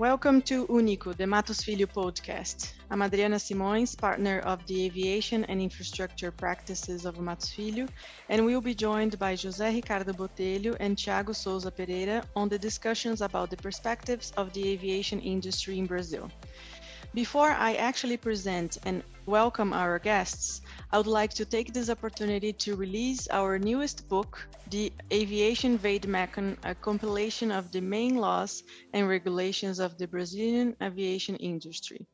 Welcome to Único, the Matos Filho podcast. I'm Adriana Simões, partner of the Aviation and Infrastructure Practices of Matos Filho, and we'll be joined by José Ricardo Botelho and Tiago Sousa Pereira on the discussions about the perspectives of the aviation industry in Brazil. Before I actually present and welcome our guests, I would like to take this opportunity to release our newest book, The Aviation Vade Mecum, a compilation of the main laws and regulations of the Brazilian aviation industry.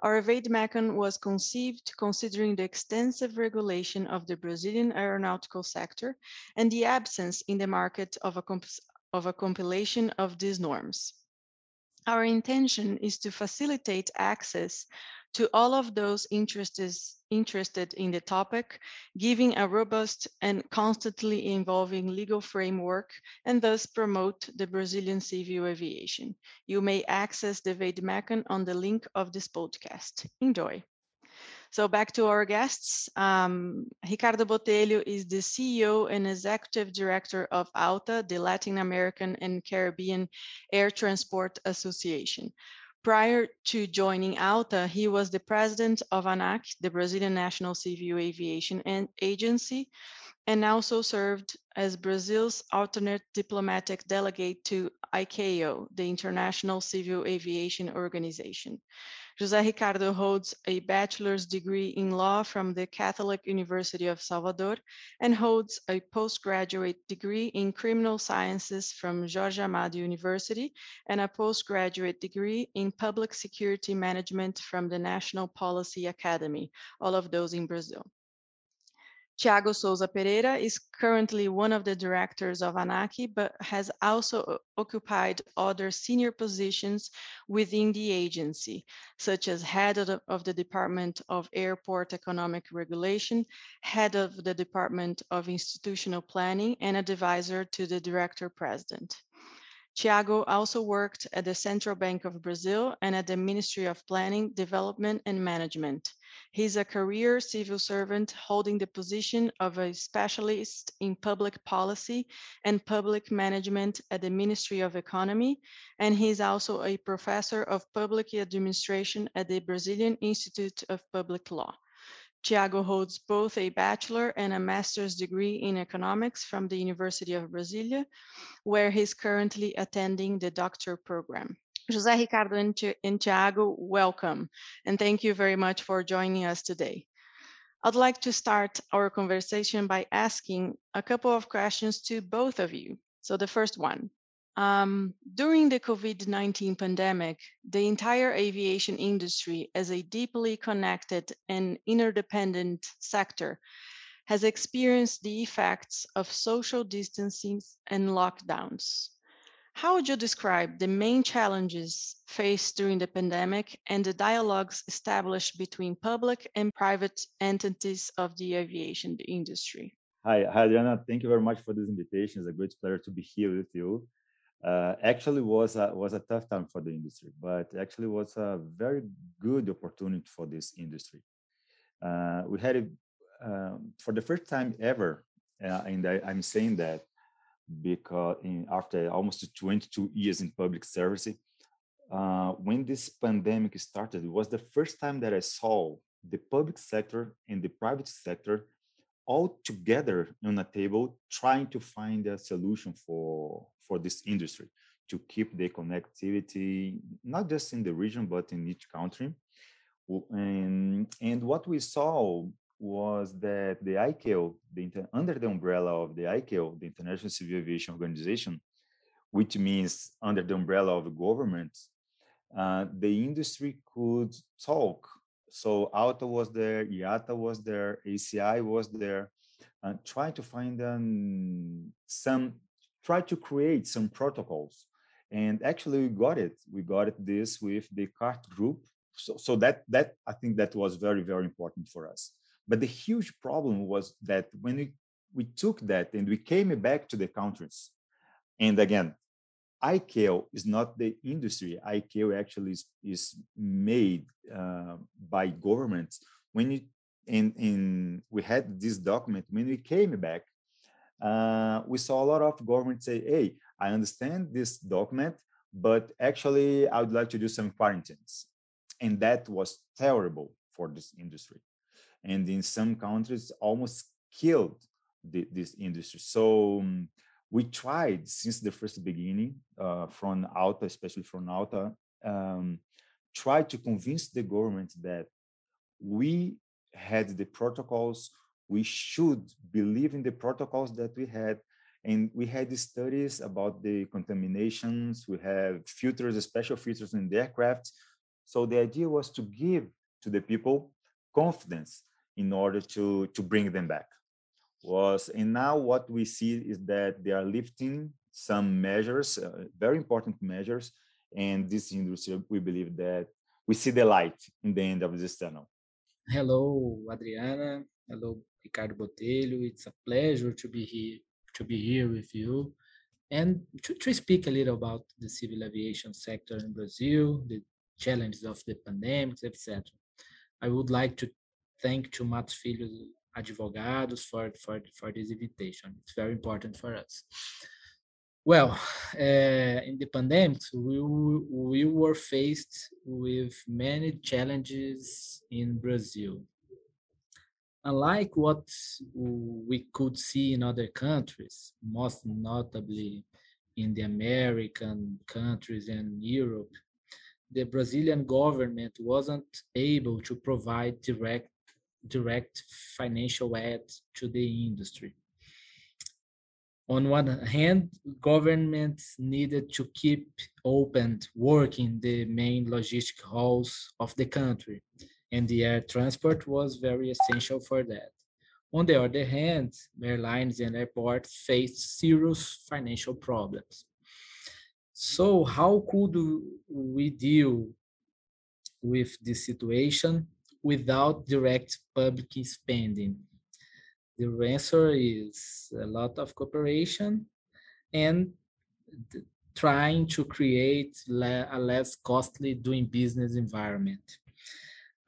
Our Vade Mecum was conceived considering the extensive regulation of the Brazilian aeronautical sector and the absence in the market of a, of a compilation of these norms. Our intention is to facilitate access to all of those interested in the topic, giving a robust and constantly evolving legal framework and thus promote the Brazilian civil aviation. You may access the Vade Mecum on the link of this podcast. Enjoy. So back to our guests. Um, Ricardo Botelho is the CEO and Executive Director of ALTA, the Latin American and Caribbean Air Transport Association. Prior to joining ALTA, he was the president of ANAC, the Brazilian National Civil Aviation Agency, and also served as Brazil's alternate diplomatic delegate to ICAO, the International Civil Aviation Organization. José Ricardo holds a bachelor's degree in law from the Catholic University of Salvador and holds a postgraduate degree in criminal sciences from Jorge Amado University and a postgraduate degree in public security management from the National Police Academy, all of those in Brazil. Tiago Sousa Pereira is currently one of the directors of ANAC, but has also occupied other senior positions within the agency, such as head of the, of the Department of Airport Economic Regulation, head of the Department of Institutional Planning, and advisor to the director president. Tiago also worked at the Central Bank of Brazil and at the Ministry of Planning, Development and Management. He's a career civil servant holding the position of a specialist in public policy and public management at the Ministry of Economy, and he's also a professor of public administration at the Brazilian Institute of Public Law. Tiago holds both a bachelor and a master's degree in economics from the University of Brasilia, where he's currently attending the doctor program. José Ricardo and, and Tiago, welcome, and thank you very much for joining us today. I'd like to start our conversation by asking a couple of questions to both of you. So the first one, um, during the COVID-19 pandemic, the entire aviation industry as a deeply connected and interdependent sector has experienced the effects of social distancing and lockdowns. How would you describe the main challenges faced during the pandemic and the dialogues established between public and private entities of the aviation industry? Hi, hi Adriana. Thank you very much for this invitation. It's a great pleasure to be here with you. Uh, actually was a, was a tough time for the industry, but actually was a very good opportunity for this industry. Uh, we had it um, for the first time ever, uh, and I, I'm saying that because in, after almost 22 years in public service, uh, when this pandemic started, it was the first time that I saw the public sector and the private sector all together on a table trying to find a solution for, for this industry to keep the connectivity, not just in the region, but in each country. And, and what we saw was that the ICAO, the, under the umbrella of the ICAO, the International Civil Aviation Organization, which means under the umbrella of the government, uh, the industry could talk. So ALTA was there, IATA was there, ACI was there, and trying to find um, some, try to create some protocols. And actually we got it. We got it this with the CART group. So, so that, that I think that was very, very important for us. But the huge problem was that when we, we took that and we came back to the countries, and again, ICAO is not the industry. ICAO actually is, is made uh, by governments. When you we had this document when we came back, uh, we saw a lot of governments say, "Hey, I understand this document, but actually I would like to do some quarantines. And that was terrible for this industry. And in some countries, almost killed the, this industry. So um, we tried since the first beginning uh, from Alta, especially from Alta, um, try to convince the government that we had the protocols, we should believe in the protocols that we had. And we had studies about the contaminations, we have filters, special filters in the aircraft. So the idea was to give to the people confidence in order to, to bring them back. Was and now what we see is that they are lifting some measures, uh, very important measures, and this industry, we believe that we see the light in the end of this tunnel. Hello, Adriana. Hello, Ricardo Botelho. It's a pleasure to be here to be here with you and to, to speak a little about the civil aviation sector in Brazil, the challenges of the pandemic, etc. I would like to thank to Matos Filho Advogados for, for, for this invitation. It's very important for us. Well, uh, in the pandemic, we, we were faced with many challenges in Brazil. Unlike what we could see in other countries, most notably in the American countries and Europe, the Brazilian government wasn't able to provide direct direct financial aid to the industry on one hand, governments needed to keep open working the main logistic halls of the country, and the air transport was very essential for that. On the other hand, airlines and airports faced serious financial problems. So, how could we deal with this situation without direct public spending? The answer is a lot of cooperation and trying to create a less costly doing business environment.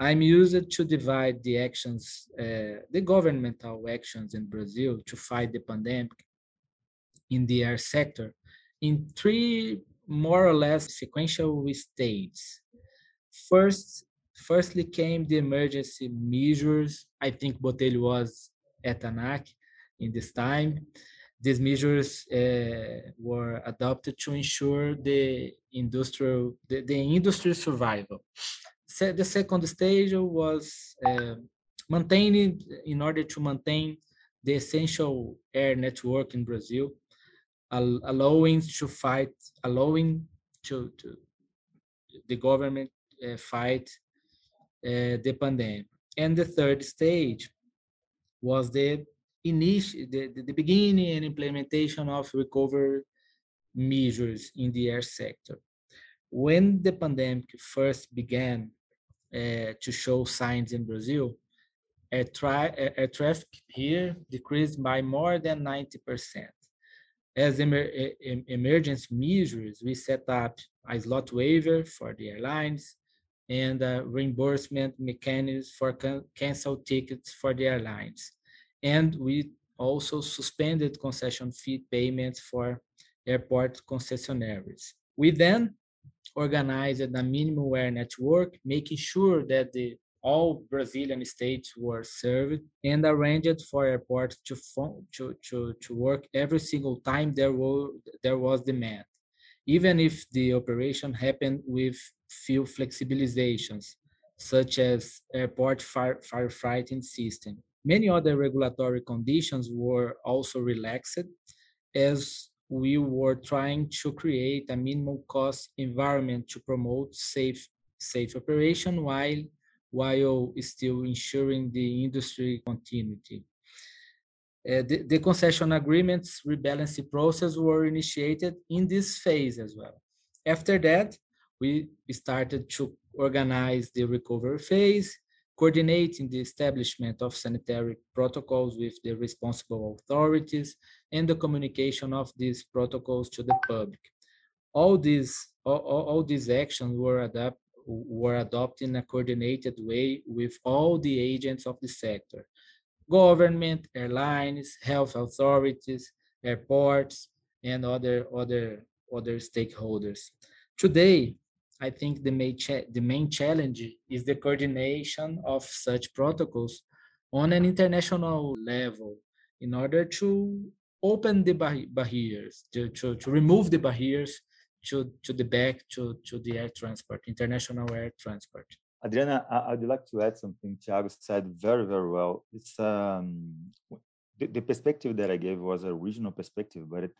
I'm used to divide the actions, uh, the governmental actions in Brazil to fight the pandemic in the air sector in three more or less sequential stages. First, firstly came the emergency measures. I think Botelho was at ANAC in this time. These measures uh, were adopted to ensure the industrial the, the industry survival. So the second stage was uh, maintaining in order to maintain the essential air network in Brazil, allowing to fight, allowing to, to the government uh, fight the pandemic. And the third stage was the initial, the, the beginning and implementation of recovery measures in the air sector. When the pandemic first began uh, to show signs in Brazil, air, tri- air traffic here decreased by more than 90%. As emer- emergency measures, we set up a slot waiver for the airlines and uh, reimbursement mechanisms for can- canceled tickets for the airlines. And we also suspended concession fee payments for airport concessionaires. We then organized a minimum air network, making sure that the all Brazilian states were served and arranged for airports to, to, to, to work every single time there, were, there was demand, even if the operation happened with few flexibilizations, such as airport fire, firefighting system. Many other regulatory conditions were also relaxed as we were trying to create a minimum cost environment to promote safe, safe operation while, while still ensuring the industry continuity. Uh, the, the, concession agreements rebalancing process were initiated in this phase as well. After that, we started to organize the recovery phase, coordinating the establishment of sanitary protocols with the responsible authorities and the communication of these protocols to the public. All these, all, all these actions were, adapt, were adopted in a coordinated way with all the agents of the sector, government, airlines, health authorities, airports, and other, other, other stakeholders. Today, I think the main, the main challenge is the coordination of such protocols on an international level in order to open the bar barriers, to, to, to remove the barriers to, to the back to, to the air transport, international air transport. Adriana, I, would like to add something Tiago said very, very well. It's um, the, the perspective that I gave was a regional perspective, but it,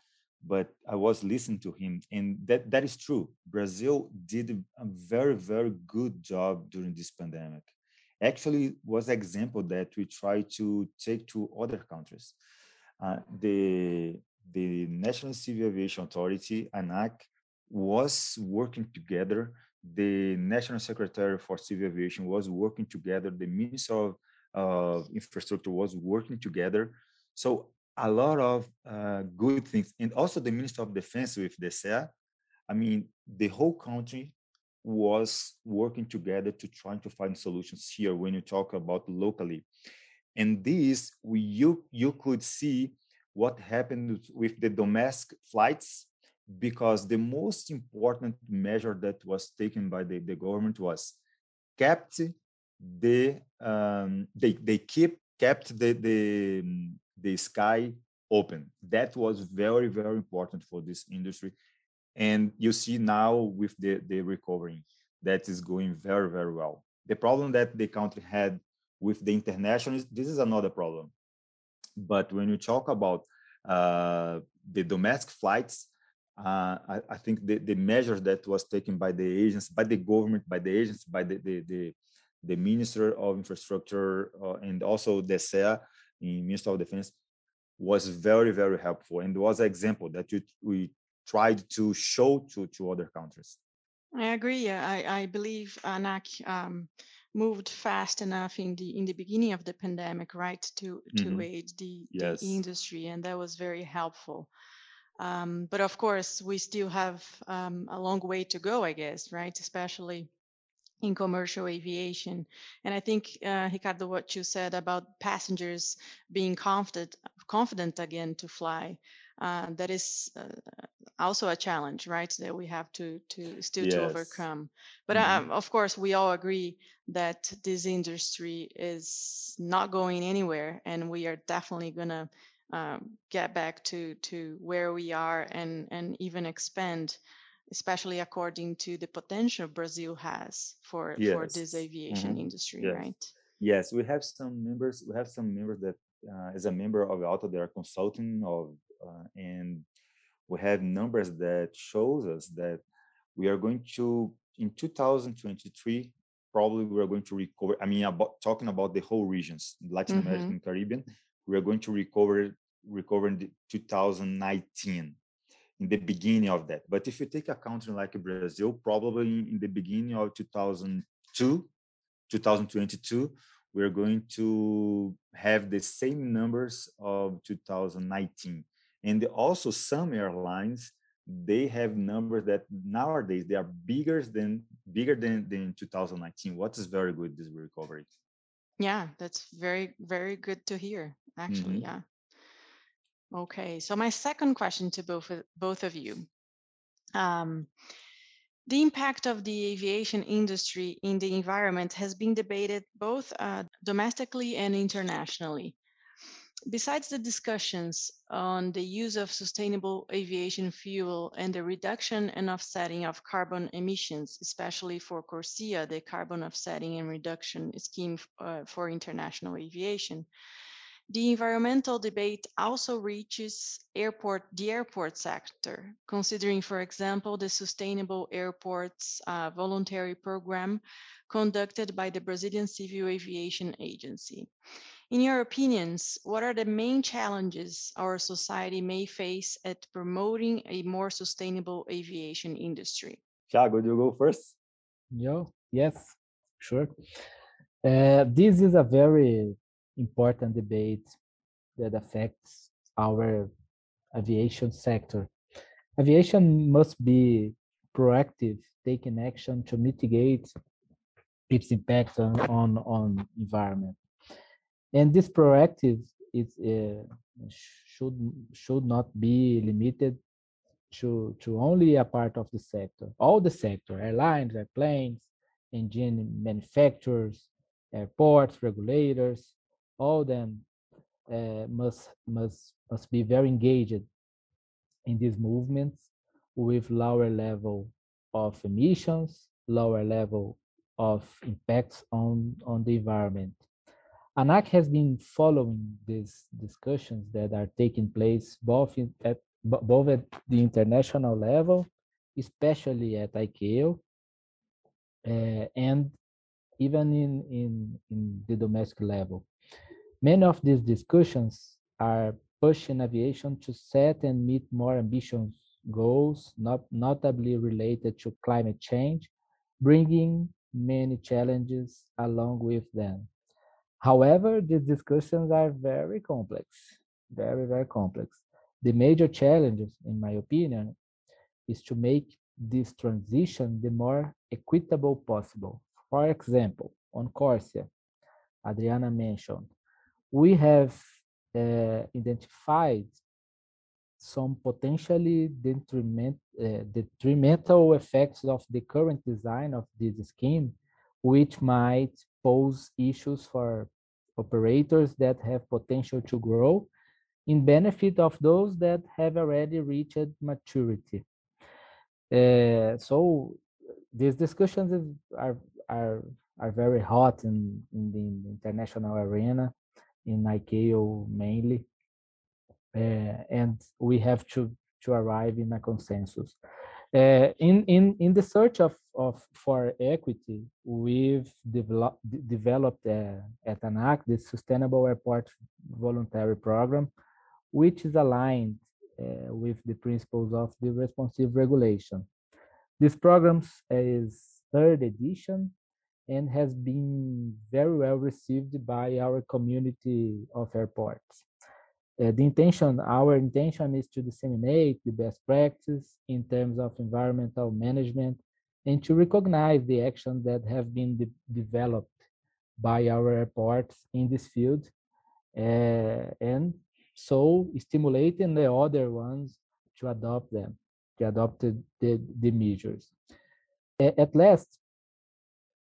but I was listening to him, and that that is true. Brazil did a very, very good job during this pandemic. Actually, was an example that we try to take to other countries. Uh, the the National Civil Aviation Authority (ANAC) was working together the National Secretary for Civil Aviation was working together, the Minister of uh, Infrastructure was working together. So a lot of uh, good things, and also the Minister of Defense with the SEA. I mean, the whole country was working together to try to find solutions here when you talk about locally. And this, we, you, you could see what happened with the domestic flights because the most important measure that was taken by the, the government was kept the um, they they keep kept the the the sky open. That was very very important for this industry, and you see now with the the recovering that is going very very well. The problem that the country had with the international this is another problem, but when you talk about uh, the domestic flights, uh, I, I, think the, the measures that was taken by the agents, by the government, by the agents, by the the, the, the Minister of Infrastructure uh, and also the SEA in Minister of Defense was very very helpful and was an example that we, we tried to show to to other countries. I agree. I I believe ANAC um, moved fast enough in the in the beginning of the pandemic, right, to to mm-hmm. aid the, yes. the industry, and that was very helpful. Um, but of course, we still have um, a long way to go, I guess, right? Especially in commercial aviation. And I think, uh, Ricardo, what you said about passengers being confident, confident again to fly, uh, that is uh, also a challenge, right? That we have to to still yes. to overcome. But mm-hmm. Um, of course, we all agree that this industry is not going anywhere, and we are definitely gonna um, get back to to where we are and and even expand especially according to the potential brazil has for yes. for this aviation mm-hmm. industry yes. right yes we have some members we have some members that uh, as a member of ALTA they are consulting of uh, and we have numbers that shows us that we are going to in 2023 probably we are going to recover i mean about talking about the whole regions latin mm-hmm. america and caribbean we are going to recover recover in 2019 in the beginning of that but if you take a country like brazil probably in the beginning of 2002 2022 we're going to have the same numbers of 2019 and also some airlines they have numbers that nowadays they are bigger than bigger than, than 2019 what is very good this recovery yeah, that's very, very good to hear, actually. hmm Yeah. Okay. So my second question to both of, both of you. Um, the impact of the aviation industry in the environment has been debated both uh, domestically and internationally. Besides the discussions on the use of sustainable aviation fuel and the reduction and offsetting of carbon emissions, especially for CORSIA, the carbon offsetting and reduction scheme uh, for international aviation, the environmental debate also reaches airport, the airport sector, considering, for example, the Sustainable Airports uh, voluntary program conducted by the Brazilian Civil Aviation Agency. In your opinions, what are the main challenges our society may face at promoting a more sustainable aviation industry? Tiago, do you go first? Yo, yes, sure. Uh, this is a very important debate that affects our aviation sector. Aviation must be proactive, taking action to mitigate its impact on, on, on environment and this proactive is uh, should should not be limited to, to only a part of the sector. All the sector, airlines, airplanes, engine manufacturers, airports, regulators, all of them uh, must, must, must be very engaged in these movements with lower level of emissions, lower level of impacts on, on the environment. ANAC has been following these discussions that are taking place both in, at both at the international level, especially at ICAO, uh, and even in, in, in the domestic level. Many of these discussions are pushing aviation to set and meet more ambitious goals, not, notably related to climate change, bringing many challenges along with them. However, these discussions are very complex, very, very complex. The major challenges, in my opinion, is to make this transition the more equitable possible. For example, on Corsia, Adriana mentioned, we have uh, identified some potentially detriment, uh, detrimental effects of the current design of this scheme, which might pose issues for operators that have potential to grow in benefit of those that have already reached maturity. Uh, so these discussions are, are, are very hot in, in the international arena, in ICAO mainly, uh, and we have to, to arrive in a consensus. Uh, in, in, in the search of, of for equity, we've develop, developed uh, at ANAC the Sustainable Airport Voluntary Program, which is aligned uh, with the principles of the responsive regulation. This program is third edition and has been very well received by our community of airports. Uh, the intention, our intention is to disseminate the best practice in terms of environmental management and to recognize the actions that have been de developed by our airports in this field uh, and so stimulating the other ones to adopt them, to adopt the, the, the measures. At last,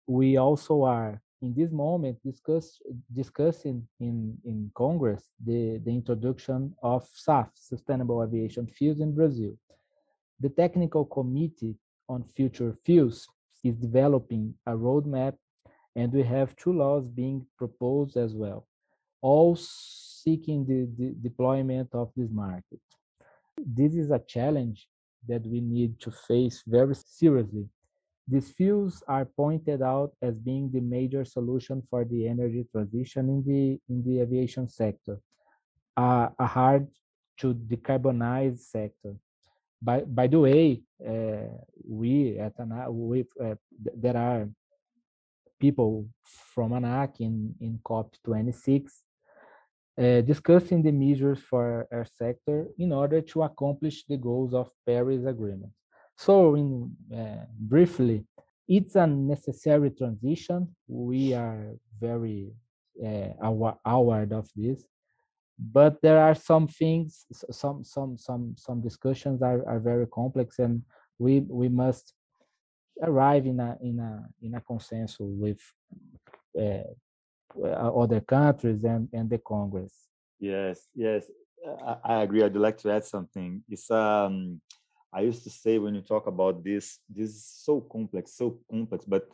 we also are in this moment discuss, discussing in, in Congress the, the introduction of SAF, Sustainable Aviation Fuels in Brazil. The Technical Committee on Future Fuels is developing a roadmap and we have two laws being proposed as well, all seeking the, the deployment of this market. This is a challenge that we need to face very seriously these fuels are pointed out as being the major solution for the energy transition in the, in the aviation sector, uh, a hard to decarbonize sector. By, by the way, uh, we at ANAC, we, uh, there are people from ANAC in, in COP26 uh, discussing the measures for our sector in order to accomplish the goals of Paris Agreement. So in uh, briefly, it's a necessary transition. We are very uh, aware of this, but there are some things, some some some some discussions are, are very complex, and we we must arrive in a in a in a consensus with uh, other countries and and the Congress. Yes, yes, I, I agree. I'd like to add something. It's um I used to say when you talk about this, this is so complex, so complex, but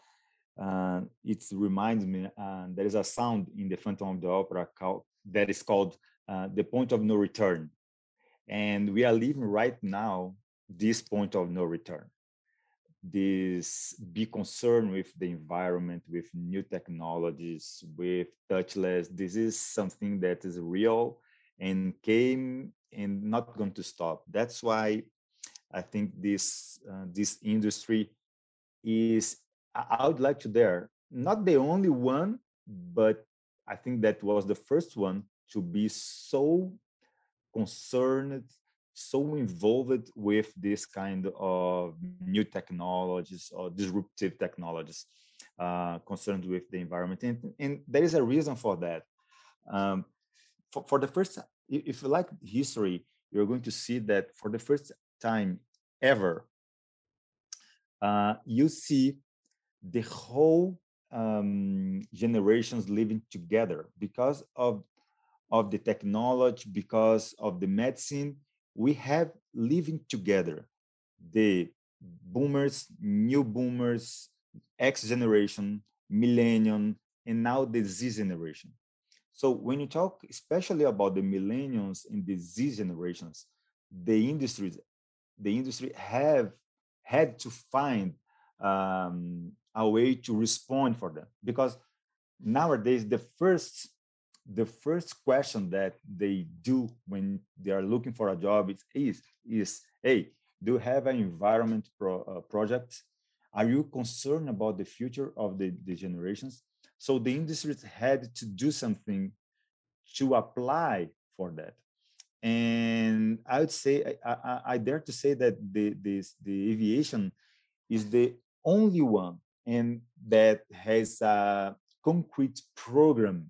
uh, it reminds me uh, there is a sound in the Phantom of the Opera called, that is called uh, the point of no return. And we are living right now this point of no return. This be concerned with the environment, with new technologies, with touchless. This is something that is real and came and not going to stop. That's why I think this uh, this industry is. I would like to dare not the only one, but I think that was the first one to be so concerned, so involved with this kind of new technologies or disruptive technologies uh, concerned with the environment. And, and, there is a reason for that. Um, for, for the first, if you like history, you're going to see that for the first time ever, uh, you see the whole um, generations living together because of of the technology, because of the medicine. We have living together. The boomers, new boomers, X generation, millennium, and now the Z generation. So when you talk especially about the millennials and the Z generations, the industries, the industry have had to find um, a way to respond for them. Because nowadays the first the first question that they do when they are looking for a job is is, is hey do you have an environment pro, uh, project? Are you concerned about the future of the, the generations? So the industry had to do something to apply for that and i would say i, I, I dare to say that the, this, the aviation is the only one and that has a concrete program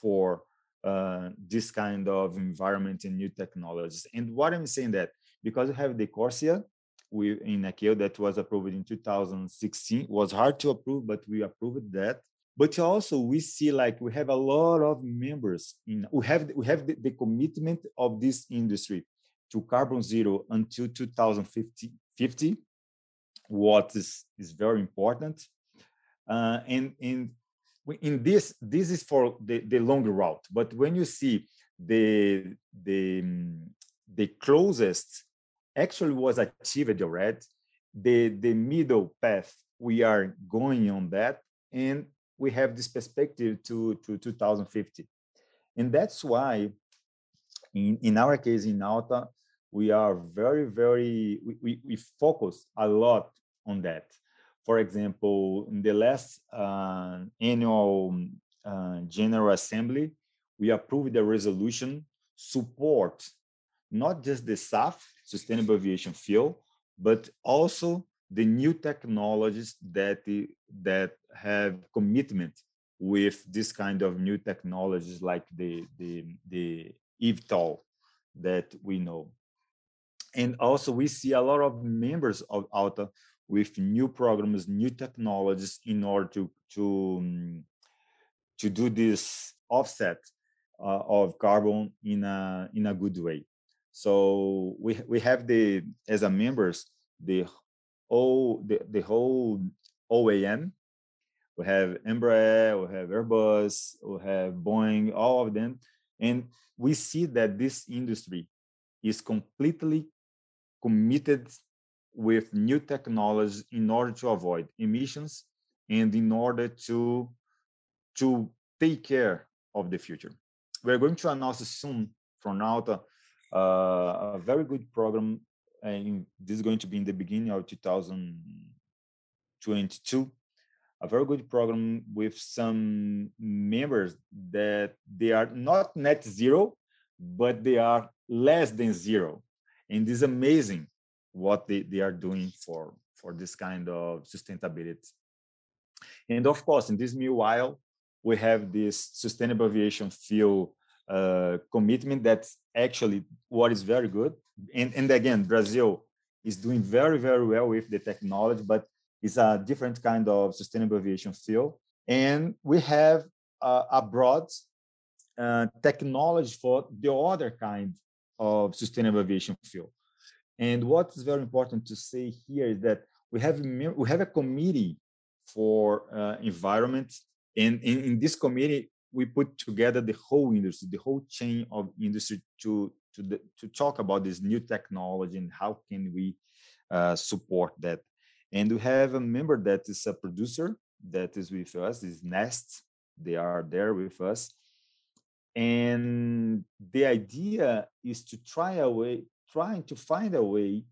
for uh, this kind of environment and new technologies. And what I'm saying that because we have the CORSIA we, in ICAO that was approved in 2016, was hard to approve, but we approved that. But also we see like we have a lot of members in we have we have the, the commitment of this industry to carbon zero until 2050 50, what is, is very important. Uh, and, and in this, this is for the, the longer route. But when you see the, the, the closest actually was achieved already, the, the middle path, we are going on that. And we have this perspective to, to 2050. And that's why in, in our case in Alta, we are very, very, we, we, we focus a lot on that. For example, in the last uh, annual uh, General Assembly, we approved a resolution support not just the SAF, Sustainable Aviation Fuel, but also the new technologies that, that have commitment with this kind of new technologies like the, the, the eVTOL that we know. And also we see a lot of members of ALTA with new programs, new technologies in order to to um, to do this offset uh, of carbon in a in a good way. So we we have the as a members the whole the, the whole OEM. We have Embraer, we have Airbus, we have Boeing, all of them, and we see that this industry is completely committed with new technologies in order to avoid emissions and in order to to take care of the future. We're going to announce soon from Alta uh, a very good program, and this is going to be in the beginning of 2022. A very good program with some members that they are not net zero, but they are less than zero. And it's amazing what they, they are doing for, for this kind of sustainability. And of course, in this meanwhile, we have this sustainable aviation fuel uh, commitment that's actually what is very good. And, and again, Brazil is doing very, very well with the technology, but it's a different kind of sustainable aviation fuel. And we have uh, uh, technology for the other kind of sustainable aviation fuel. And what is very important to say here is that we have we have a committee for uh, environment, and in, in, this committee we put together the whole industry, the whole chain of industry to to the, to talk about this new technology and how can we uh, support that. And we have a member that is a producer that is with us, is Neste. They are there with us. And the idea is to try a way trying to find a way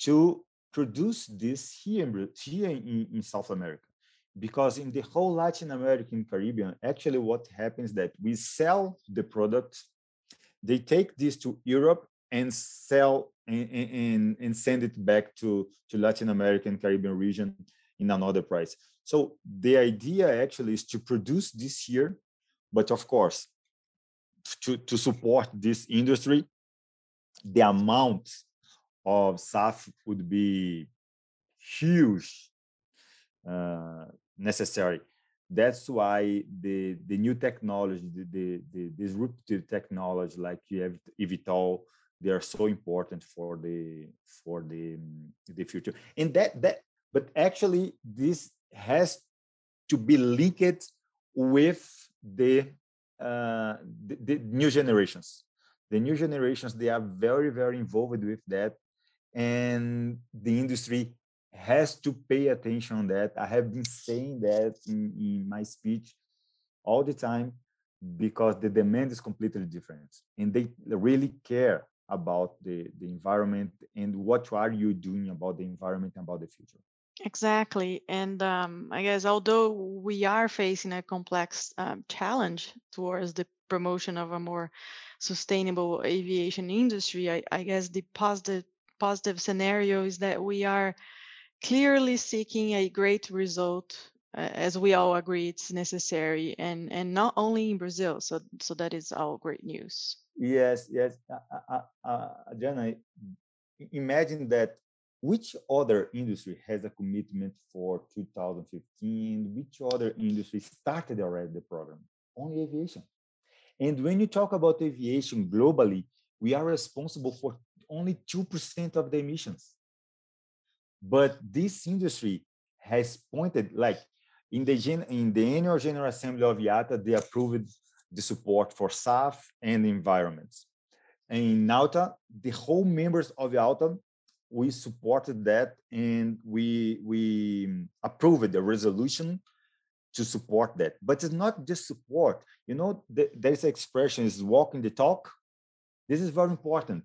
to produce this here, here in, in South America. Because in the whole Latin American Caribbean, actually what happens that we sell the product, they take this to Europe and sell and, and, and send it back to, to Latin American Caribbean region in another price. So the idea actually is to produce this here, but of course, to, to support this industry, the amount of SAF would be huge, uh, necessary. That's why the the new technology, the, the, the disruptive technology like you have eVTOL, they are so important for the for the the future. And that that, but actually this has to be linked with the, uh, the, the new generations. The new generations they are very very involved with that, and the industry has to pay attention on that. I have been saying that in, in my speech all the time because the demand is completely different and they really care about the, the environment and what are you doing about the environment and about the future exactly and um, i guess although we are facing a complex um, challenge towards the promotion of a more sustainable aviation industry i, I guess the positive positive scenario is that we are clearly seeking a great result uh, as we all agree it's necessary and and not only in brazil so so that is all great news. Yes yes uh, uh, uh, Adriana, imagine that which other industry has a commitment for 2015 which other industry started already the program? Only aviation. And when you talk about aviation globally we are responsible for only 2% of the emissions but this industry has pointed, like in the gen, in the annual general assembly of IATA, they approved the support for SAF and environments. And in NAUTA, the whole members of IATA, we supported that and we we approved the resolution to support that. But it's not just support. You know, the, there's expression is walking the talk. This is very important.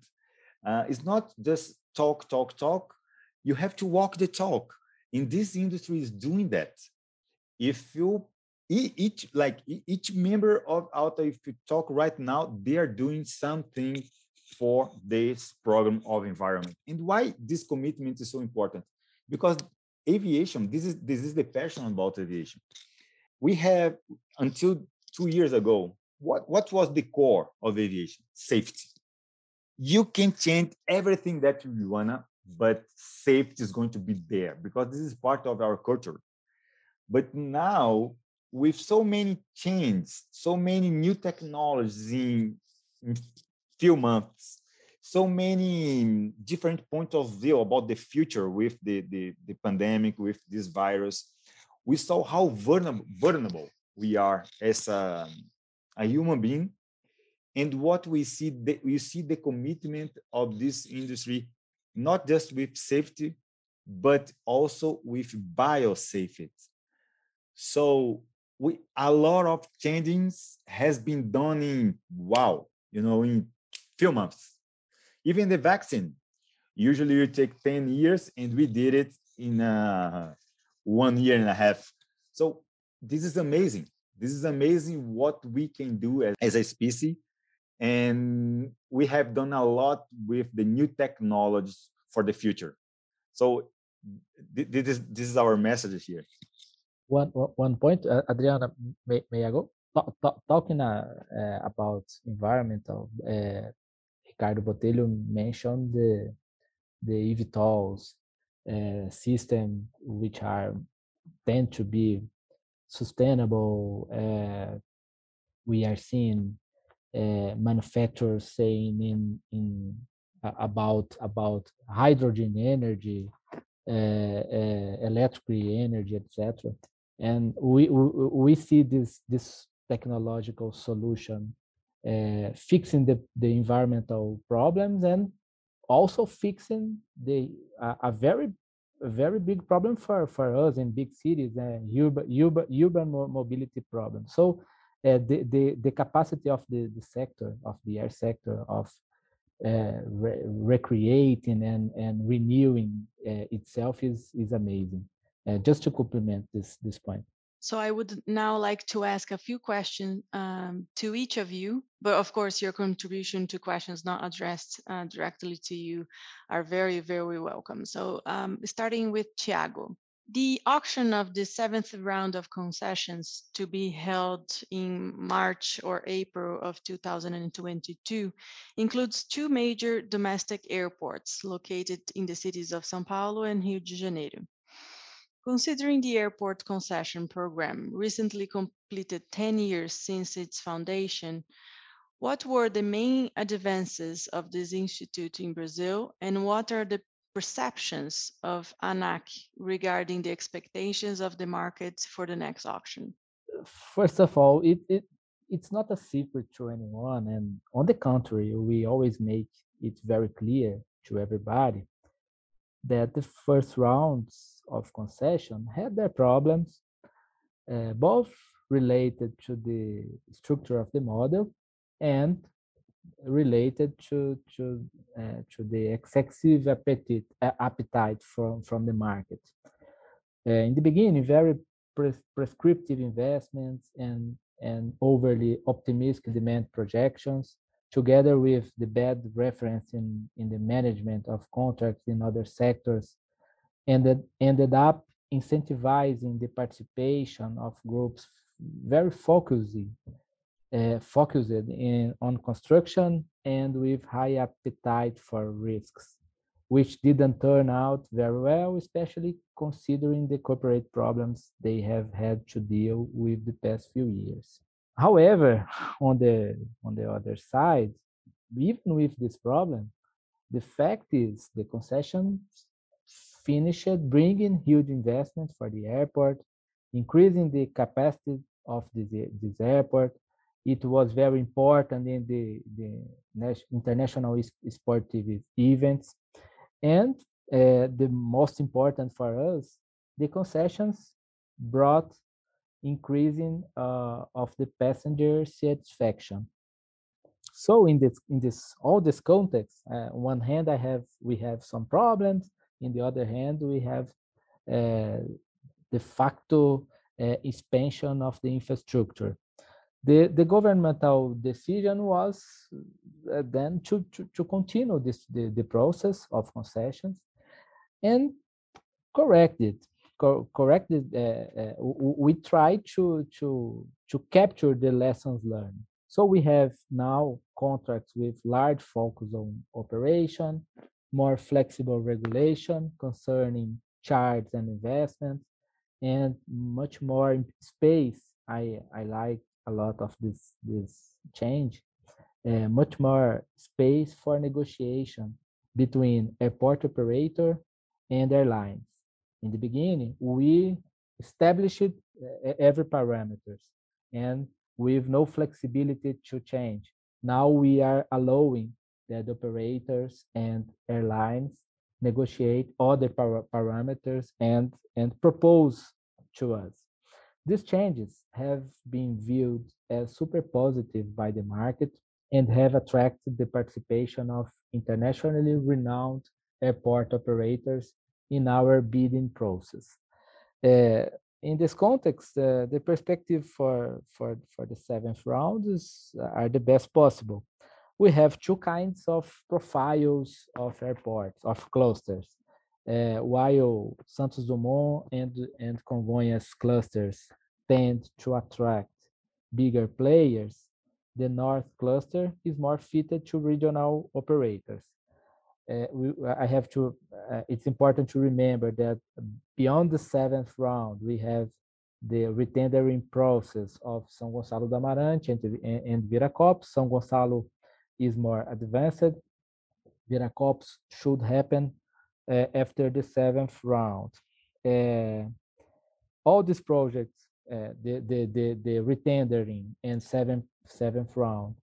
Uh, it's not just talk, talk, talk you have to walk the talk. In this industry is doing that. If you each like each member of ALTA if you talk right now they are doing something for this program of environment. And why this commitment is so important? Because aviation this is this is the passion about aviation. We have until two years ago what what was the core of aviation? Safety. You can change everything that you wanna but safety is going to be there because this is part of our culture. But now, with so many changes, so many new technologies in, in few months, so many different points of view about the future with the, the, the pandemic, with this virus, we saw how vulnerable, vulnerable we are as a, a human being and what we see the, we see the commitment of this industry not just with safety, but also with biosafety. So we a lot of changes has been done in wow, you know, in few months. Even the vaccine, usually you take 10 years, and we did it in uh, one year and a half. So this is amazing. This is amazing what we can do as, as a species and we have done a lot with the new technologies for the future. So this is this is our message here. One one point uh, adriana may, may i go? Talking uh, uh, about environmental uh, ricardo botelho mentioned the the evtols uh, system which are tend to be sustainable uh, we are seeing uh, manufacturers saying in in uh, about about hydrogen energy, uh, uh, energy, etc. And we, we see this this technological solution uh, fixing the, the environmental problems and also fixing the uh, a very very big problem for for us in big cities and urban urban urban mobility problem. So uh, the, the, the capacity of the, the sector, of the air sector, of uh, re recreating and, and renewing uh, itself is, is amazing. Just to complement this, this point. So I would now like to ask a few questions um, to each of you, but of course your contribution to questions not addressed uh, directly to you are very, very welcome. So um, starting with Tiago, The auction of the seventh round of concessions to be held in March or April of 2022 includes two major domestic airports located in the cities of São Paulo and Rio de Janeiro. Considering the airport concession program recently completed 10 years since its foundation, what were the main advances of this institute in Brazil and what are the perceptions of ANAC regarding the expectations of the market for the next auction? First of all, it, it it's not a secret to anyone, and on the contrary, we always make it very clear to everybody that the first rounds of concession had their problems, uh, both related to the structure of the model and related to to uh, to the excessive appetite appetite from from the market. Uh, in the beginning, very pres prescriptive investments and and overly optimistic demand projections, together with the bad reference in in the management of contracts in other sectors, ended ended up incentivizing the participation of groups very focusing Uh, focused in, on construction and with high appetite for risks, which didn't turn out very well, especially considering the corporate problems they have had to deal with the past few years. However, on the on the other side, even with this problem, the fact is the concession finished bringing huge investments for the airport, increasing the capacity of this, this airport, it was very important in the, the international sportive events. And uh, the most important for us, the concessions brought increasing uh, of the passenger satisfaction. So in this in this all this context, uh, one hand I have we have some problems. In the other hand, we have uh, de facto expansion of the infrastructure the, the governmental decision was uh, then to, to, to, continue this the, the process of concessions and correct it co correct it uh, uh, we try to to to capture the lessons learned. So we have now contracts with large focus on operation more flexible regulation concerning charges and investments and much more space. I i like a lot of this this change, uh, much more space for negotiation between airport operator and airlines. In the beginning, we established uh, every parameters and with no flexibility to change. Now we are allowing that operators and airlines negotiate other par parameters and, and propose to us. These changes have been viewed as super positive by the market and have attracted the participation of internationally renowned airport operators in our bidding process. Uh, in this context, uh, the perspective for, for, for the seventh round is, uh, are the best possible. We have two kinds of profiles of airports, of clusters. Uh, while Santos Dumont and, and Congonhas clusters tend to attract bigger players, the North cluster is more fitted to regional operators. Uh, we, I have to, uh, it's important to remember that beyond the seventh round, we have the retendering process of São Gonçalo do Amarante and, and, and Viracopos. São Gonçalo is more advanced. Viracopos should happen uh, after the seventh round. Uh, all these projects, uh, the, the, the, the retendering and seventh, seventh round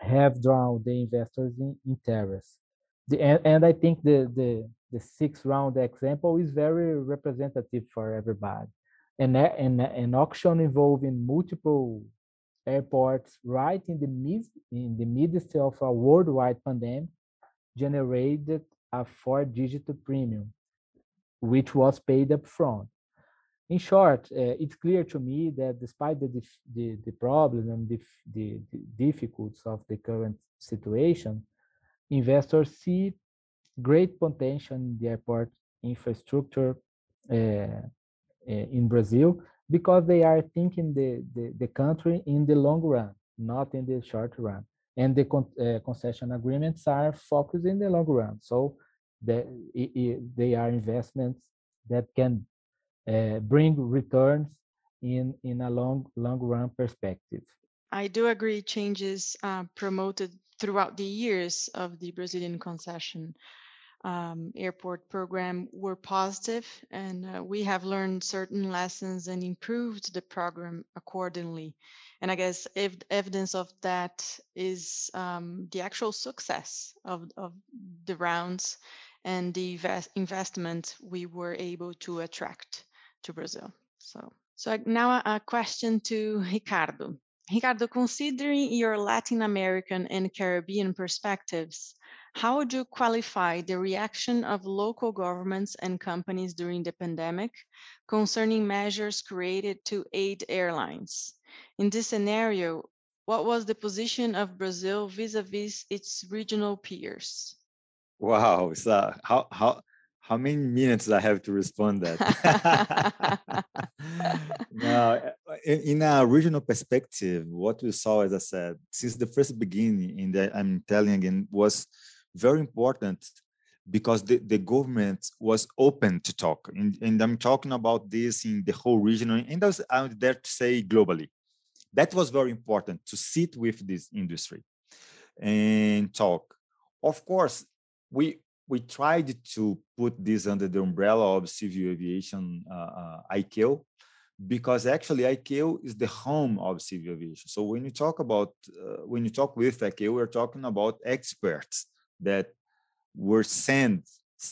have drawn the investors in interest. The, and, and I think the, the, the sixth round example is very representative for everybody. An, an, an auction involving multiple airports right in the mid in the midst of a worldwide pandemic generated a four-digit premium, which was paid up front. In short, uh, it's clear to me that despite the, the, the problem and the, the, the difficulties of the current situation, investors see great potential in the airport infrastructure uh, in Brazil because they are thinking the, the, the country in the long run, not in the short run. And the con uh, concession agreements are focused in the long run. So the, they are investments that can uh, bring returns in, in a long, long run perspective. I do agree changes uh, promoted throughout the years of the Brazilian concession um, airport program were positive, and uh, we have learned certain lessons and improved the program accordingly. And I guess if evidence of that is um, the actual success of, of the rounds and the invest investment we were able to attract to Brazil. So, so now a question to Ricardo. Ricardo, considering your Latin American and Caribbean perspectives, how would you qualify the reaction of local governments and companies during the pandemic concerning measures created to aid airlines? In this scenario, what was the position of Brazil vis-a-vis its regional peers? Wow, so how how how many minutes I have to respond that? now, in, eh, eh, in, a regional perspective, what we saw, as I said, since the first beginning, in the I'm telling again, was very important because the, the government was open to talk. And, and I'm talking about this in the whole region, and I was out there to say globally. That was very important to sit with this industry and talk. Of course, we we tried to put this under the umbrella of civil aviation uh, uh, ICAO because actually ICAO is the home of civil aviation. So when you talk about uh, when you talk with ICAO, we're talking about experts that were sent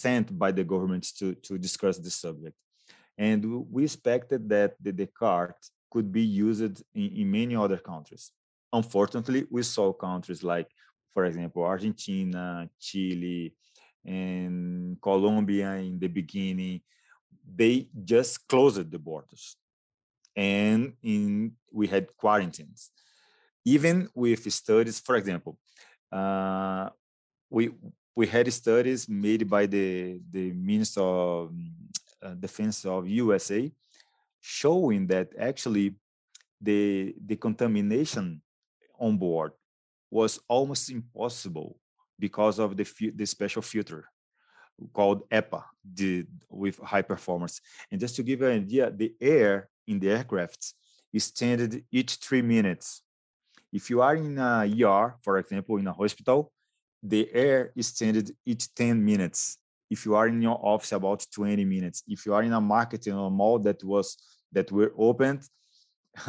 sent by the government to, to discuss the subject. And we expected that the Descartes could be used in, in many other countries. Unfortunately, we saw countries like, for example, Argentina, Chile, and Colombia in the beginning, they just closed the borders. And in we had quarantines. Even with studies, for example, uh, we we had studies made by the the Minister of uh, Defense of USA showing that actually the the contamination on board was almost impossible because of the the special filter called HEPA the, with high performance. And just to give you an idea, the air in the aircraft is changed each three minutes. If you are in a ER, for example, in a hospital, the air is changed each 10 minutes. If you are in your office, about 20 minutes. If you are in a market in a mall that was that were opened,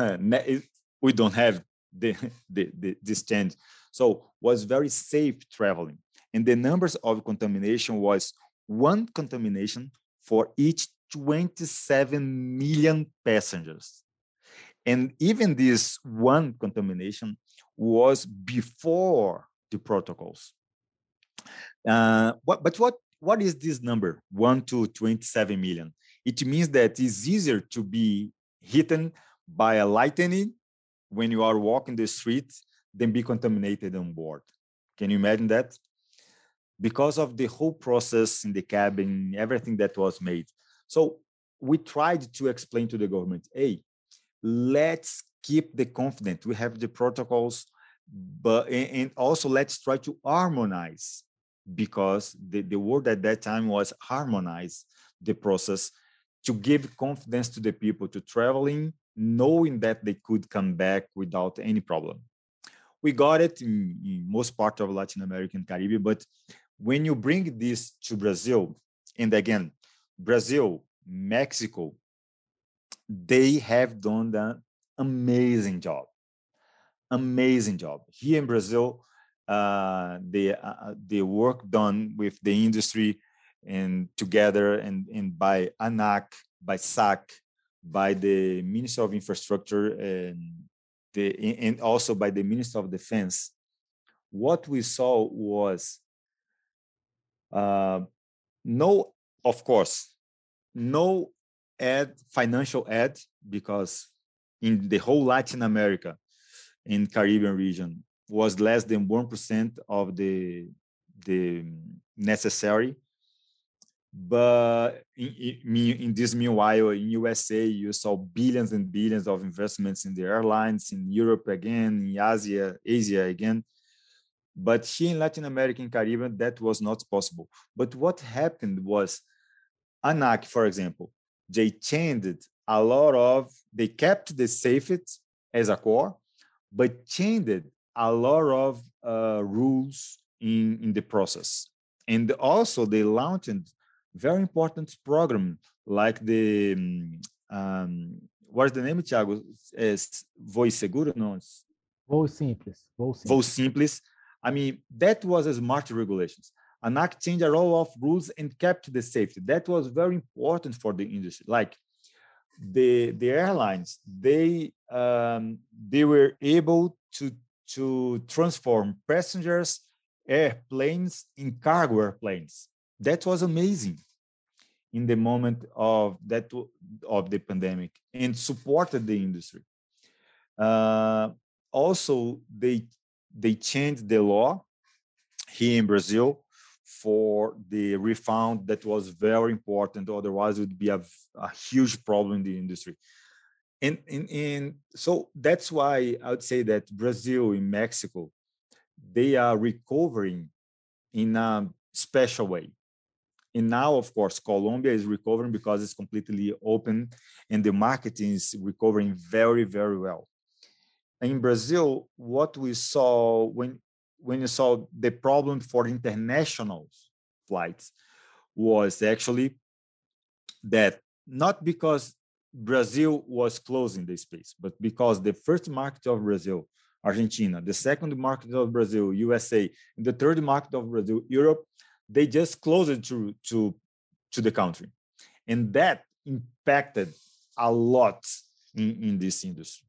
we don't have the, the, the change. So was very safe traveling. And the numbers of contamination was one contamination for each 27 million passengers. And even this one contamination was before the protocols. Uh, but what, what is this number, 1 to 27 million? It means that it's easier to be hit by a lightning when you are walking the street than be contaminated on board. Can you imagine that? Because of the whole process in the cabin, everything that was made. So we tried to explain to the government, hey, let's keep the confidence. We have the protocols, but and also let's try to harmonize because the, the word at that time was harmonize the process to give confidence to the people to traveling knowing that they could come back without any problem. We got it in, in most part of latin america and caribbean but when you bring this to brazil and again brazil mexico they have done an amazing job. Amazing job. Here in brazil uh, the uh, the work done with the industry and together and, and by ANAC, by SAC, by the Minister of Infrastructure and the and also by the Minister of Defense, what we saw was uh, no, of course, no aid, financial aid, because in the whole Latin America, in Caribbean region, was less than 1% of the, the necessary. But in, in, this meanwhile, in USA, you saw billions and billions of investments in the airlines, in Europe again, in Asia, Asia again. But here in Latin America and Caribbean, that was not possible. But what happened was ANAC, for example, they changed a lot of, they kept the safety as a core, but changed a lot of uh, rules in, in the process. And also they launched very important program like the, mm, um, what's the name, Tiago? Is Voo Seguro? No, it's Voo Simples. Voo Simples. Voo Simples. I mean, that was a smart regulations. ANAC changed a row of rules and kept the safety. That was very important for the industry. Like the the airlines, they um, they were able to to transform passengers airplanes in cargo airplanes. That was amazing in the moment of that of the pandemic and supported the industry. Uh, also, they they changed the law here in Brazil for the refund that was very important. Otherwise, it would be a, a huge problem in the industry. And, and, and so that's why I would say that Brazil and Mexico, they are recovering in a special way. And now, of course, Colombia is recovering because it's completely open and the market is recovering very, very well. In Brazil, what we saw when when you saw the problem for international flights was actually that not because Brazil was closing the space, but because the first market of Brazil, Argentina, the second market of Brazil, USA, the third market of Brazil, Europe, they just closed to, to, to the country. And that impacted a lot in, in this industry.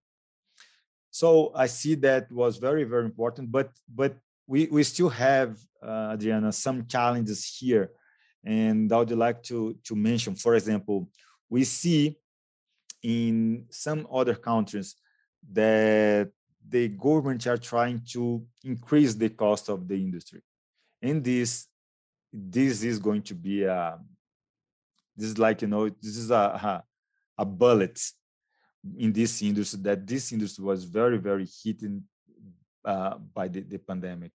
So I see that was very, very important, but but we, we still have, uh, Adriana, some challenges here. And I would like to, to mention, for example, we see in some other countries that the government are trying to increase the cost of the industry and this this is going to be a this is like you know this is a a, a bullet in this industry that this industry was very very hit uh, by the, the pandemic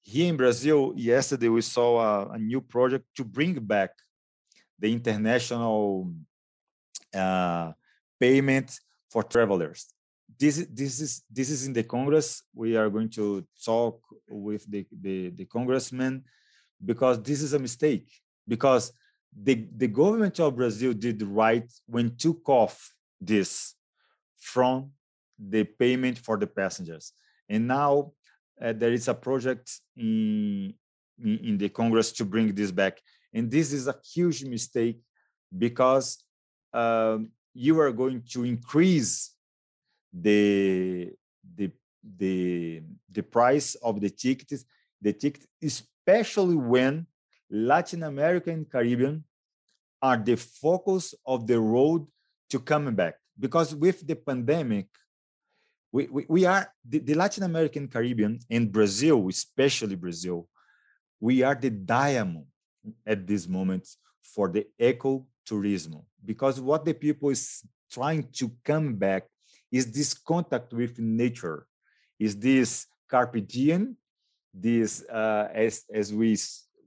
here in brazil yesterday we saw a, a new project to bring back the international uh, payment for travelers. This, this, is, this is in the Congress. We are going to talk with the, the, the congressman because this is a mistake. Because the, the government of Brazil did right when took off this from the payment for the passengers. And now uh, there is a project in, in, in the Congress to bring this back. And this is a huge mistake because um, you are going to increase the the the the price of the tickets the ticket especially when latin america and caribbean are the focus of the road to coming back. Because with the pandemic we, we, we are the, the latin american caribbean and brazil especially brazil we are the diamond at this moment for the eco tourism because what the people is trying to come back is this contact with nature is this carpe diem this uh, as as we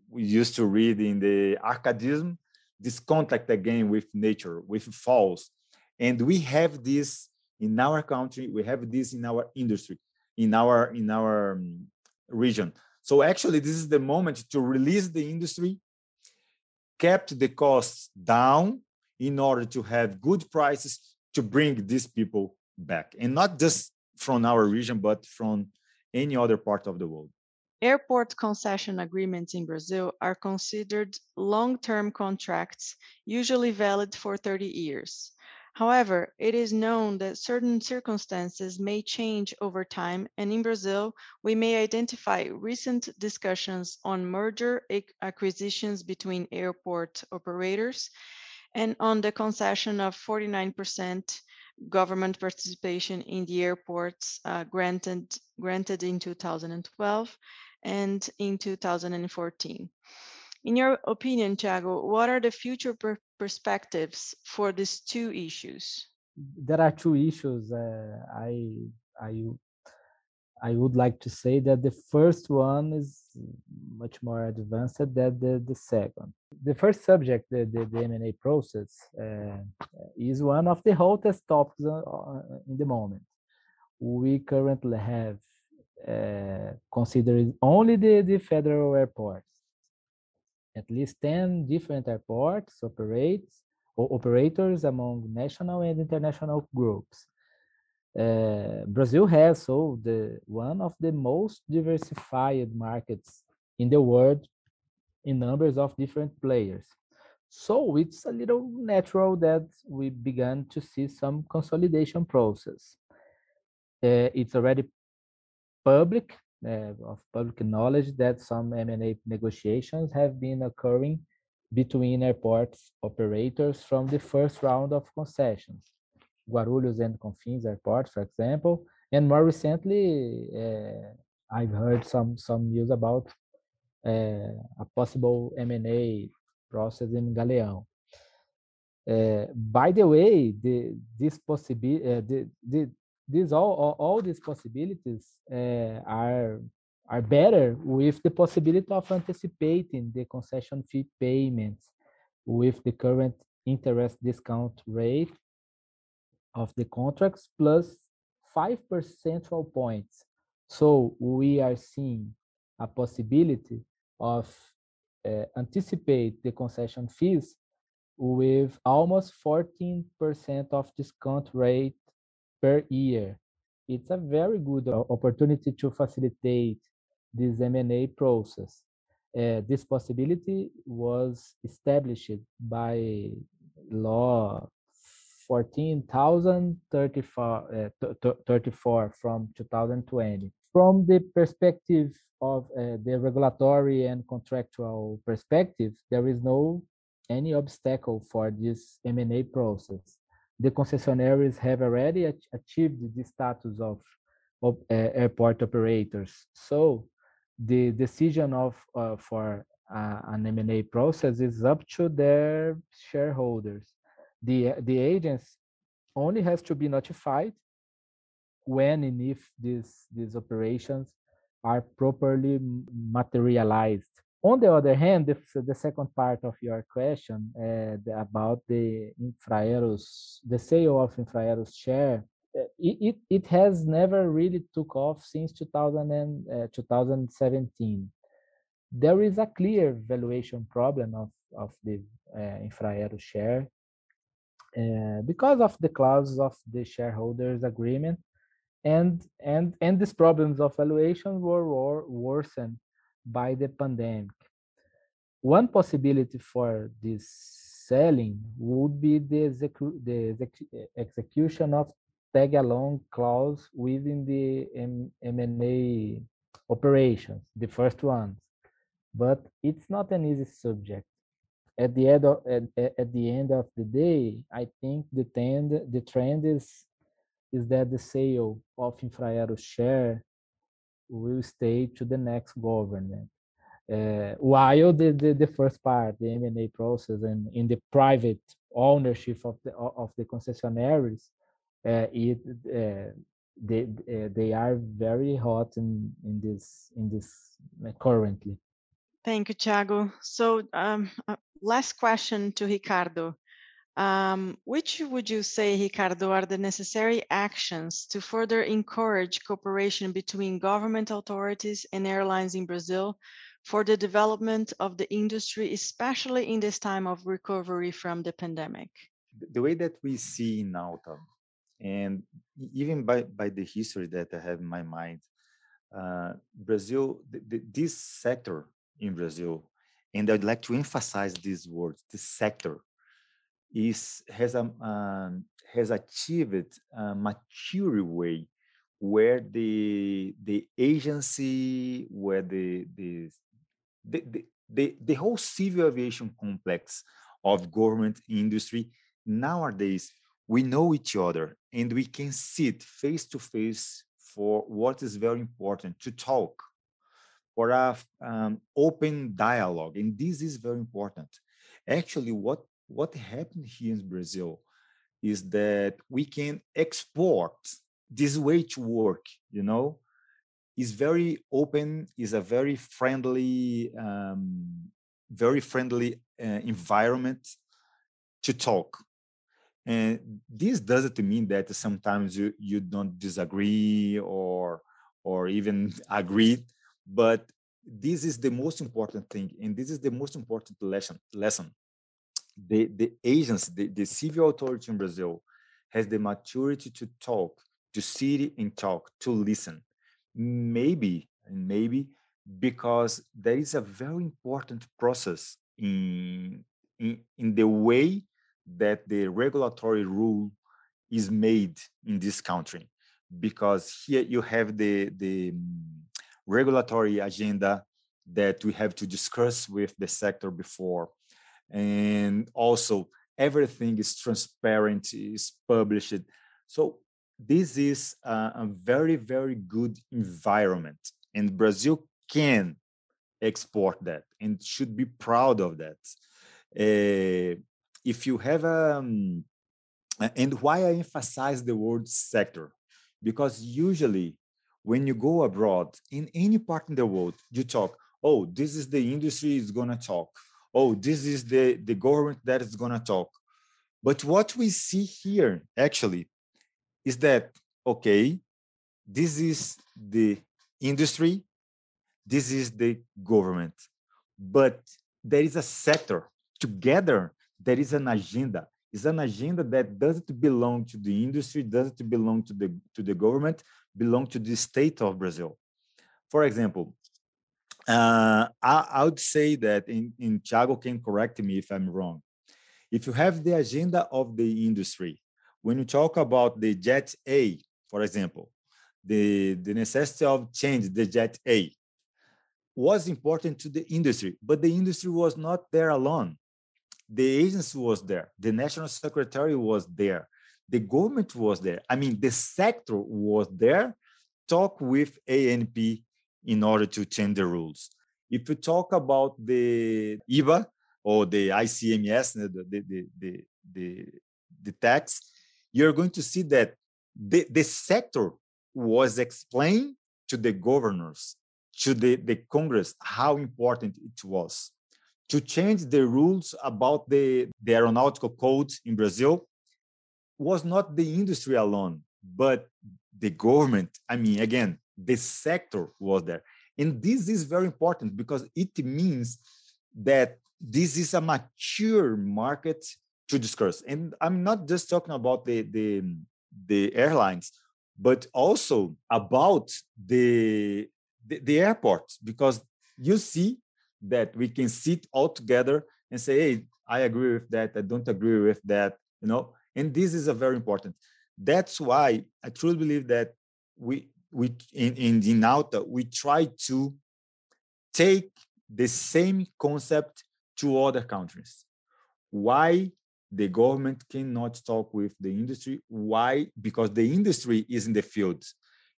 we used to read in the arcadism this contact again with nature with falls. And we have this in our country we have this in our industry in our in our um, region. So actually this is the moment to release the industry kept the costs down in order to have good prices to bring these people back. And not just from our region but from any other part of the world Airport concession agreements in Brazil are considered long-term contracts, usually valid for 30 years. However, it is known that certain circumstances may change over time, and in Brazil, we may identify recent discussions on merger acquisitions between airport operators and on the concession of 49% government participation in the airports uh, granted, granted in 2012 and in 2014. In your opinion, Tiago, what are the future per perspectives for these two issues? There are two issues. Uh, I I I would like to say that the first one is much more advanced than the, the second. The first subject, the, the, the M&A process, uh, is one of the hottest topics uh, in the moment. We currently have uh, considered only the, the federal airports. At least 10 different airports operate or operators among national and international groups uh, Brazil has so the one of the most diversified markets in the world in numbers of different players. So it's a little natural that we began to see some consolidation process. Uh, it's already public uh, of public knowledge that some M&A negotiations have been occurring between airports operators from the first round of concessions. Guarulhos and Confins airports, for example. And more recently, uh, I've heard some some news about uh, a possible M&A process in Galeão. Uh, by the way, the, this possibility, the, the, this all, all, all these possibilities uh, are are better with the possibility of anticipating the concession fee payments with the current interest discount rate of the contracts plus five percentage points. So we are seeing a possibility of uh, anticipate the concession fees with almost 14% of discount rate per year. It's a very good opportunity to facilitate this M&A process. Uh, this possibility was established by law 14,034 uh, from 2020. From the perspective of uh, the regulatory and contractual perspective, there is no any obstacle for this M&A process. The concessionaires have already achieved the status of, of uh, airport operators. So the decision of uh, for uh, an M&A process is up to their shareholders the the agents only has to be notified when and if these these operations are properly materialized. On the other hand, the, the second part of your question uh, the, about the Infraero's, the sale of Infraero's share, uh, it, it, it has never really took off since 2000 and, uh, 2017. There is a clear valuation problem of, of the uh, share uh, because of the clauses of the shareholders agreement and and and these problems of valuation were, were worsened by the pandemic one possibility for this selling would be the, execu the exec execution of tag along clause within the M M&A operations, the first ones. But it's not an easy subject at the end of at, at the end of the day, I think the trend the trend is is that the sale of Infraero share will stay to the next government. Uh, while the, the, the first part, the M&A process and in the private ownership of the of the concessionaires, uh, it uh, they uh, they are very hot in in this in this uh, currently. Thank you, Tiago. So um, uh, last question to Ricardo. Um, which would you say, Ricardo, are the necessary actions to further encourage cooperation between government authorities and airlines in Brazil for the development of the industry, especially in this time of recovery from the pandemic? The way that we see in ALTA, and even by, by the history that I have in my mind, uh, Brazil, this sector in Brazil and I'd like to emphasize these words. This sector is has a um, has achieved a mature way where the the agency, where the the the, the, the, the whole civil aviation complex of government industry nowadays we know each other and we can sit face to face for what is very important to talk for a um, open dialogue, and this is very important. Actually, what what happened here in Brazil is that we can export this way to work. You know, is very open, is a very friendly, um, very friendly uh, environment to talk. And this doesn't mean that sometimes you, you don't disagree or or even agree, but this is the most important thing, and this is the most important lesson. Lesson. The the agency, the, the civil authority in Brazil, has the maturity to talk, to sit and talk, to listen. Maybe maybe because there is a very important process in in, in the way that the regulatory rule is made in this country because here you have the the mm, regulatory agenda that we have to discuss with the sector before and also everything is transparent is published. So this is a, a very very good environment and brazil can export that and should be proud of that. Uh, if you have a um, and why i emphasize the word sector? Because usually when you go abroad in any part in the world you talk oh this is the industry is going to talk oh this is the the government that is going to talk. But what we see here actually is that okay this is the industry this is the government. But there is a sector together there is an agenda. Is an agenda that doesn't belong to the industry, doesn't belong to the to the government, belong to the state of Brazil. For example, uh, I, I, would say that, in, in Tiago can correct me if I'm wrong. If you have the agenda of the industry, when you talk about the Jet A, for example, the, the necessity of change the Jet A was important to the industry, but the industry was not there alone. The agency was there the national secretary was there the government was there. I mean the sector was there. Talk with anp in order to change the rules if you talk about the iva or the icms the, the, the, the, the tax you're going to see that the, the sector was explained to the governors to the, the congress how important it was to change the rules about the, the aeronautical code in Brazil was not the industry alone, but the government. I mean, again, the sector was there. And this is very important because it means that this is a mature market to discuss. And I'm not just talking about the, the, the airlines, but also about the, the, the airports, because you see that we can sit all together and say, hey, I agree with that, I don't agree with that, you know. And this is a very important. That's why I truly believe that we we in, in the ALTA, we try to take the same concept to other countries. Why the government cannot talk with the industry? Why? Because the industry is in the field.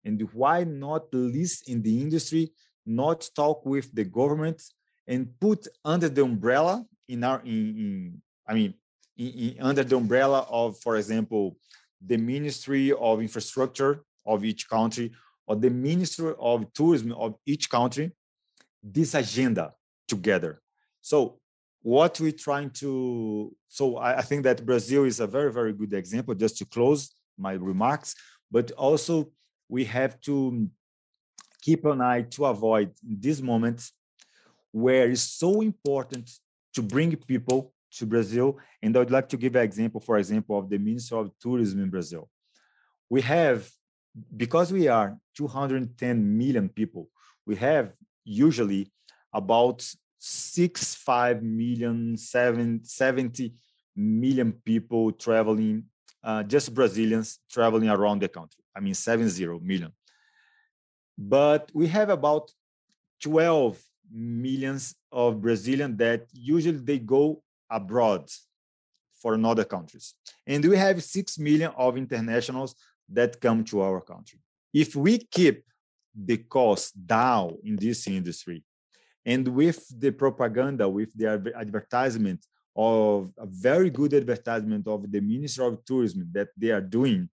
And why not list in the industry, not talk with the government and put under the umbrella in our in, in I mean in, in, under the umbrella of, for example, the Ministry of Infrastructure of each country or the Ministry of Tourism of each country, this agenda together. So what we're trying to so I, I think that Brazil is a very, very good example, just to close my remarks, but also we have to keep an eye to avoid in this moment where it's so important to bring people to Brazil. And I would like to give an example, for example, of the Ministry of Tourism in Brazil. We have, because we are 210 million people, we have usually about six, five million, seven, 70 million people traveling, uh, just Brazilians traveling around the country. I mean, seven zero million. But we have about 12 millions of Brazilians that usually they go abroad for another countries. And we have 6 million of internationals that come to our country. If we keep the cost down in this industry. And with the propaganda, with the advertisement of a very good advertisement of the Ministry of Tourism that they are doing,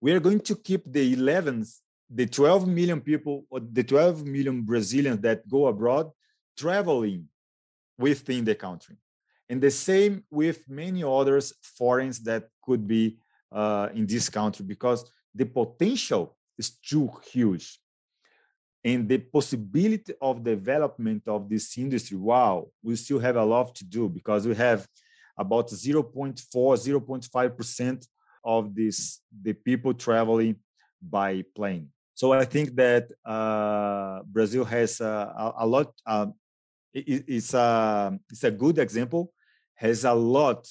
we are going to keep the 11, the 12 million people, or the 12 million Brazilians that go abroad traveling within the country. And the same with many others foreigners that could be uh, in this country because the potential is too huge. And the possibility of development of this industry, wow, we still have a lot to do because we have about 0.4, 0.5% of this the people traveling by plane. So I think that uh, Brazil has uh, a, a, lot. Uh, it, it's a it's a good example. Has a lot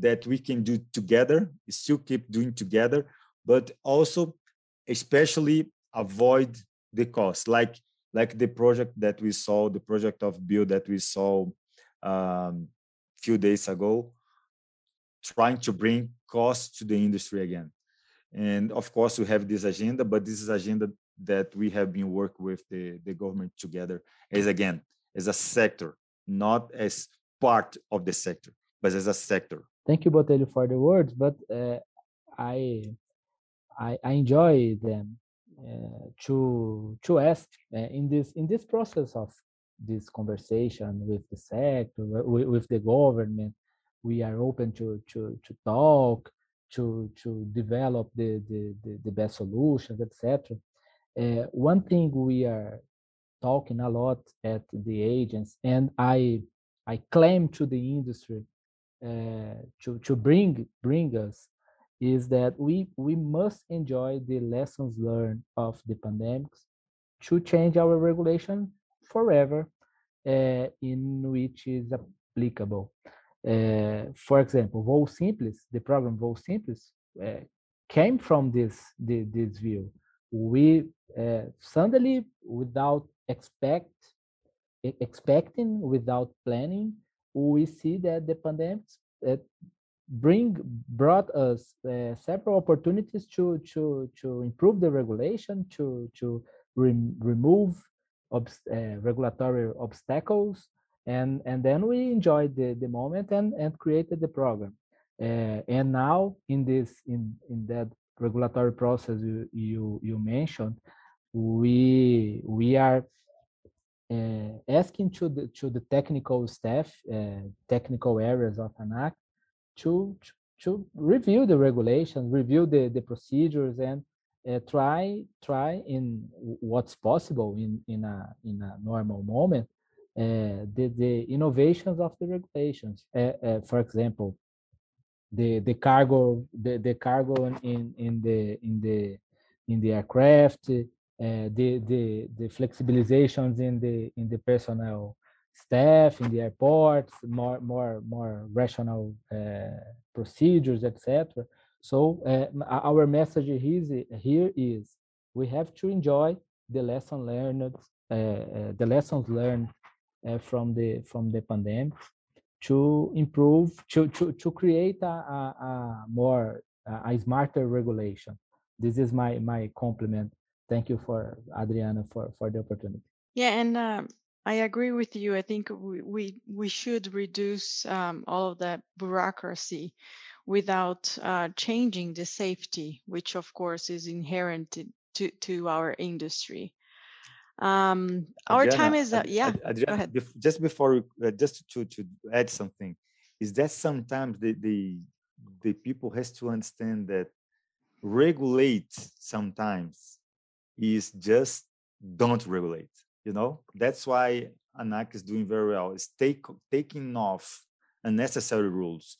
that we can do together. Still keep doing together, but also especially avoid the cost like like the project that we saw the project of build that we saw um, few days ago trying to bring cost to the industry again and of course we have this agenda but this is agenda that we have been working with the, the government together as again as a sector not as part of the sector but as a sector thank you botelho for the words but uh, i I, I enjoy them uh, to to ask uh, in this in this process of this conversation with the sector with, with the government we are open to to to talk to to develop the the, the, the best solutions etc uh, one thing we are talking a lot at the agents and i i claim to the industry uh, to to bring bring us is that we we must enjoy the lessons learned of the pandemics to change our regulation forever uh, in which is applicable. Uh, for example, Voo Simples, the program Voo Simples, uh, came from this, this, this view. We suddenly, without expect expecting, without planning, we see that the pandemics bring brought us uh, several opportunities to to to improve the regulation to to re remove obst uh, regulatory obstacles and and then we enjoyed the the moment and and created the program. Uh, and now in this in in that regulatory process you you, you mentioned we we are asking to the to the technical staff technical areas of ANAC to to review the regulations, review the, the procedures, and uh, try try in what's possible in in a in a normal moment uh, the the innovations of the regulations. Uh for example, the the cargo the, the cargo in in the in the in the aircraft, uh, the the the flexibilizations in the in the personnel staff in the airports, more more more rational uh, procedures, etc. So uh, our message here, is we have to enjoy the lesson learned, the lessons learned from the from the pandemic to improve to to to create a, a, a more a smarter regulation. This is my my compliment. Thank you for Adriana for for the opportunity. Yeah, and um, I agree with you. I think we we, we should reduce um, all of that bureaucracy without uh, changing the safety, which of course is inherent to to our industry. Um, our Adriana, time is up. Yeah, Adriana, go ahead. Just before, uh, just to to add something, is that sometimes the the the people has to understand that regulate sometimes is just don't regulate you know? That's why ANAC is doing very well. Is take, taking off unnecessary rules.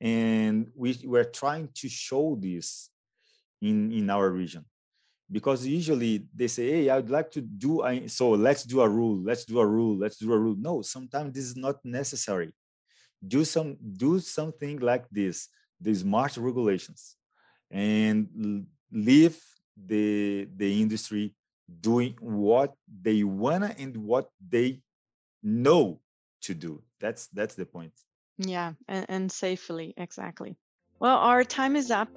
And we we're trying to show this in in our region. Because usually they say hey i'd like to do so let's do a rule let's do a rule let's do a rule. No sometimes this is not necessary. Do some do something like this the smart regulations and leave the the industry doing what they wanna and what they know to do. That's that's the point. Yeah, and, and safely, exactly. Well, our time is up.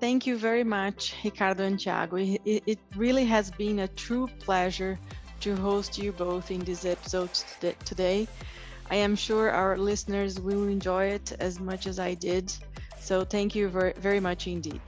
Thank you very much, Ricardo and Tiago. It, it really has been a true pleasure to host you both in this episode today. I am sure our listeners will enjoy it as much as I did. So thank you very, very much indeed.